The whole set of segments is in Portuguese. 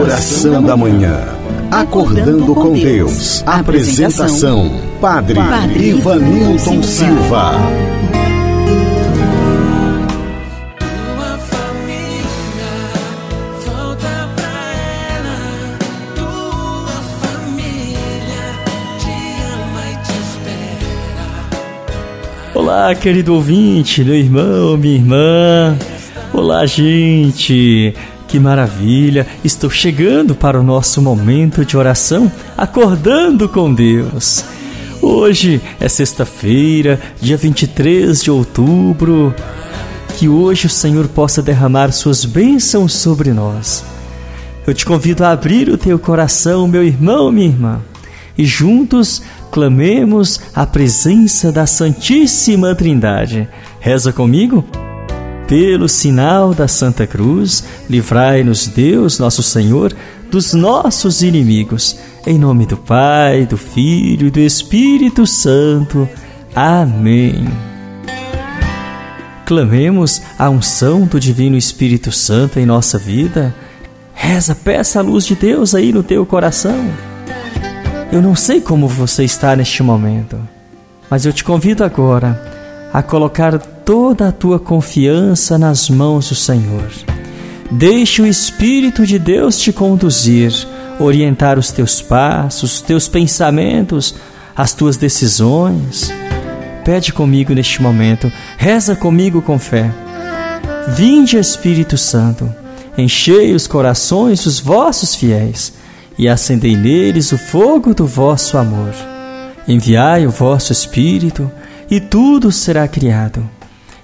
Oração da Manhã. Acordando com Deus. Apresentação: Padre, Padre Ivanilton Silva. Olá, querido ouvinte, meu irmão, minha irmã. Olá, gente. Que maravilha! Estou chegando para o nosso momento de oração, acordando com Deus. Hoje é sexta-feira, dia 23 de outubro. Que hoje o Senhor possa derramar suas bênçãos sobre nós. Eu te convido a abrir o teu coração, meu irmão, minha irmã, e juntos clamemos a presença da Santíssima Trindade. Reza comigo? Pelo sinal da Santa Cruz, livrai-nos Deus, nosso Senhor, dos nossos inimigos. Em nome do Pai, do Filho e do Espírito Santo. Amém. Clamemos a unção do Divino Espírito Santo em nossa vida. Reza, peça a luz de Deus aí no teu coração. Eu não sei como você está neste momento, mas eu te convido agora a colocar toda a tua confiança nas mãos do Senhor. Deixe o Espírito de Deus te conduzir, orientar os teus passos, os teus pensamentos, as tuas decisões. Pede comigo neste momento, reza comigo com fé. Vinde, Espírito Santo, enchei os corações dos vossos fiéis e acendei neles o fogo do vosso amor. Enviai o vosso Espírito e tudo será criado,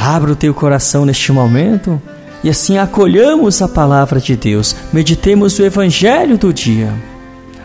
abra o teu coração neste momento e assim acolhamos a palavra de Deus, meditemos o Evangelho do dia.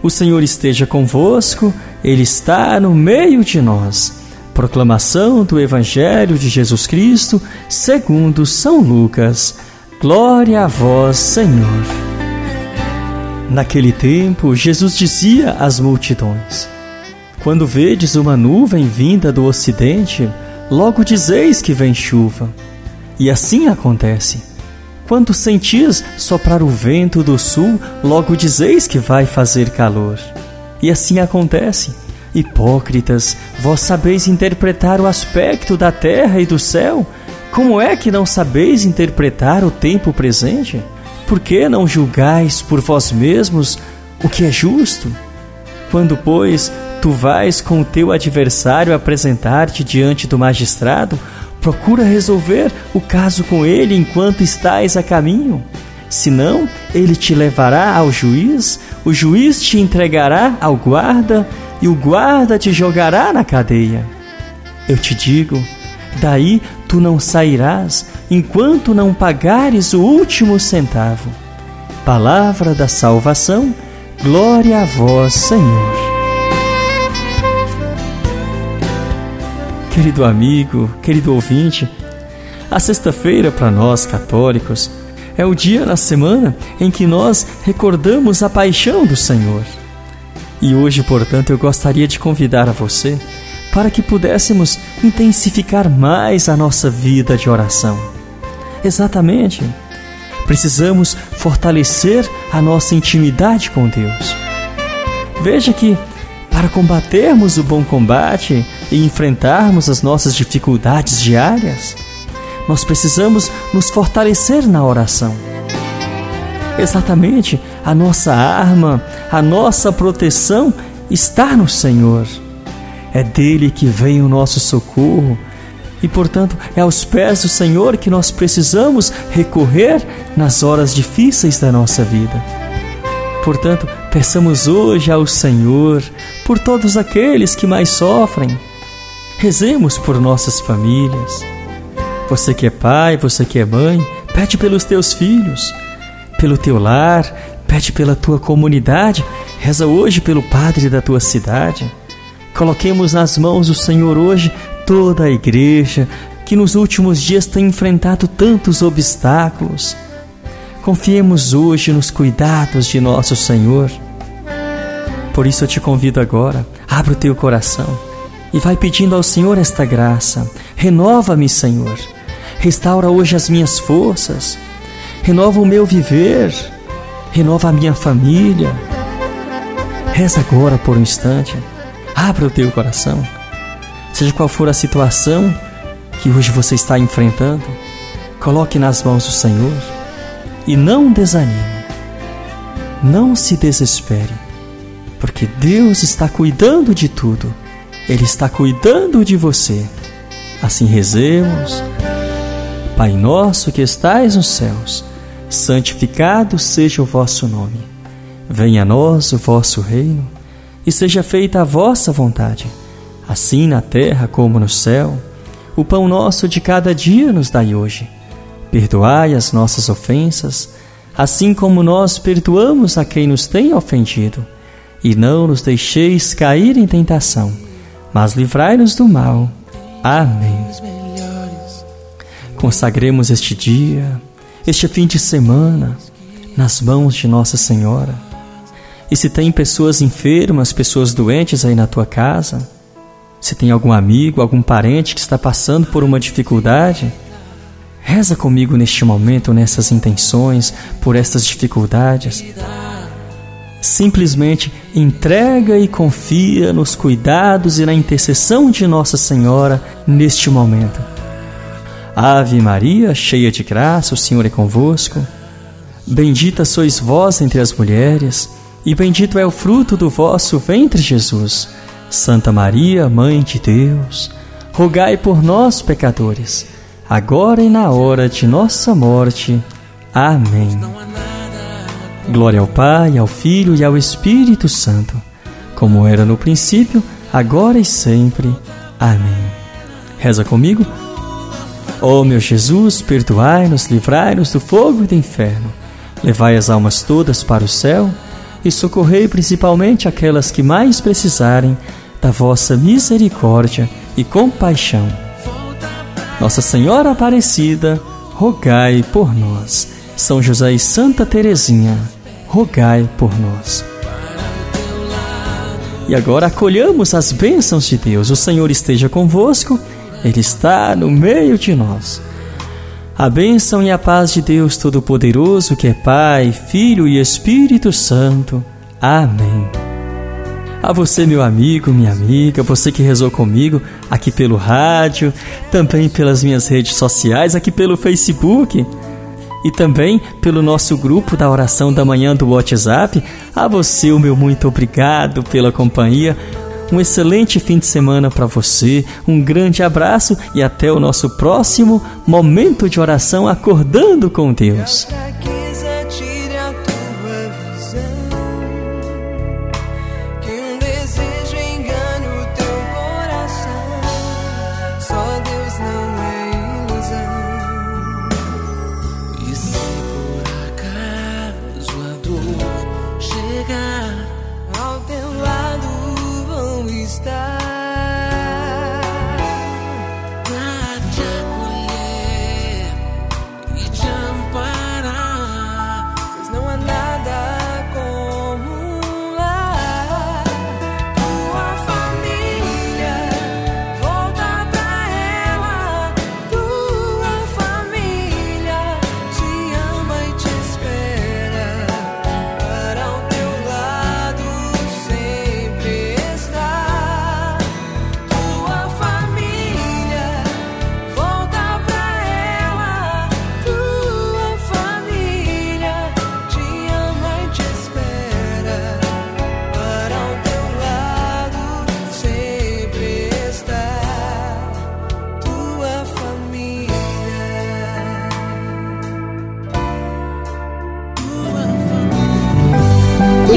O Senhor esteja convosco, Ele está no meio de nós. Proclamação do Evangelho de Jesus Cristo, segundo São Lucas. Glória a vós, Senhor. Naquele tempo, Jesus dizia às multidões: Quando vedes uma nuvem vinda do ocidente, logo dizeis que vem chuva. E assim acontece. Quando sentis soprar o vento do sul, logo dizeis que vai fazer calor. E assim acontece. Hipócritas, vós sabeis interpretar o aspecto da terra e do céu? Como é que não sabeis interpretar o tempo presente? Por que não julgais por vós mesmos o que é justo? Quando, pois, tu vais com o teu adversário apresentar-te diante do magistrado, procura resolver o caso com ele enquanto estás a caminho. Senão, ele te levará ao juiz, o juiz te entregará ao guarda e o guarda te jogará na cadeia. Eu te digo, daí tu não sairás enquanto não pagares o último centavo. Palavra da salvação, glória a vós, Senhor. Querido amigo, querido ouvinte, a sexta-feira para nós católicos é o dia na semana em que nós recordamos a paixão do Senhor. E hoje, portanto, eu gostaria de convidar a você para que pudéssemos intensificar mais a nossa vida de oração. Exatamente. Precisamos fortalecer a nossa intimidade com Deus. Veja que para combatermos o bom combate e enfrentarmos as nossas dificuldades diárias, nós precisamos nos fortalecer na oração. Exatamente, a nossa arma, a nossa proteção está no Senhor. É dele que vem o nosso socorro e, portanto, é aos pés do Senhor que nós precisamos recorrer nas horas difíceis da nossa vida. Portanto, peçamos hoje ao Senhor por todos aqueles que mais sofrem. Rezemos por nossas famílias. Você que é pai, você que é mãe, pede pelos teus filhos, pelo teu lar, Pede pela tua comunidade, reza hoje pelo padre da tua cidade. Coloquemos nas mãos do Senhor hoje toda a igreja que nos últimos dias tem enfrentado tantos obstáculos. Confiemos hoje nos cuidados de nosso Senhor. Por isso eu te convido agora, abra o teu coração e vai pedindo ao Senhor esta graça. Renova-me, Senhor. Restaura hoje as minhas forças. Renova o meu viver. Renova a minha família. Reza agora por um instante. Abra o teu coração. Seja qual for a situação que hoje você está enfrentando, coloque nas mãos do Senhor e não desanime. Não se desespere, porque Deus está cuidando de tudo. Ele está cuidando de você. Assim rezemos. Pai nosso que estais nos céus, santificado seja o vosso nome. Venha a nós o vosso reino e seja feita a vossa vontade, assim na terra como no céu. O pão nosso de cada dia nos dai hoje. Perdoai as nossas ofensas, assim como nós perdoamos a quem nos tem ofendido. E não nos deixeis cair em tentação, mas livrai-nos do mal. Amém. Consagremos este dia, este fim de semana, nas mãos de Nossa Senhora. E se tem pessoas enfermas, pessoas doentes aí na tua casa, se tem algum amigo, algum parente que está passando por uma dificuldade, reza comigo neste momento, nessas intenções, por estas dificuldades. Simplesmente entrega e confia nos cuidados e na intercessão de Nossa Senhora neste momento. Ave Maria, cheia de graça, o Senhor é convosco. Bendita sois vós entre as mulheres, e bendito é o fruto do vosso ventre, Jesus. Santa Maria, Mãe de Deus, rogai por nós, pecadores, agora e na hora de nossa morte. Amém. Glória ao Pai, ao Filho e ao Espírito Santo, como era no princípio, agora e sempre. Amém. Reza comigo. Ó oh, meu Jesus, perdoai-nos, livrai-nos do fogo e do inferno. Levai as almas todas para o céu e socorrei principalmente aquelas que mais precisarem da vossa misericórdia e compaixão. Nossa Senhora Aparecida, rogai por nós. São José e Santa Teresinha, rogai por nós. E agora acolhamos as bênçãos de Deus. O Senhor esteja convosco, Ele está no meio de nós. A bênção e a paz de Deus Todo-Poderoso, que é Pai, Filho e Espírito Santo. Amém. A você, meu amigo, minha amiga, você que rezou comigo aqui pelo rádio, também pelas minhas redes sociais, aqui pelo Facebook e também pelo nosso grupo da oração da manhã do WhatsApp. A você, o meu muito obrigado pela companhia. Um excelente fim de semana para você, um grande abraço e até o nosso próximo momento de oração acordando com Deus.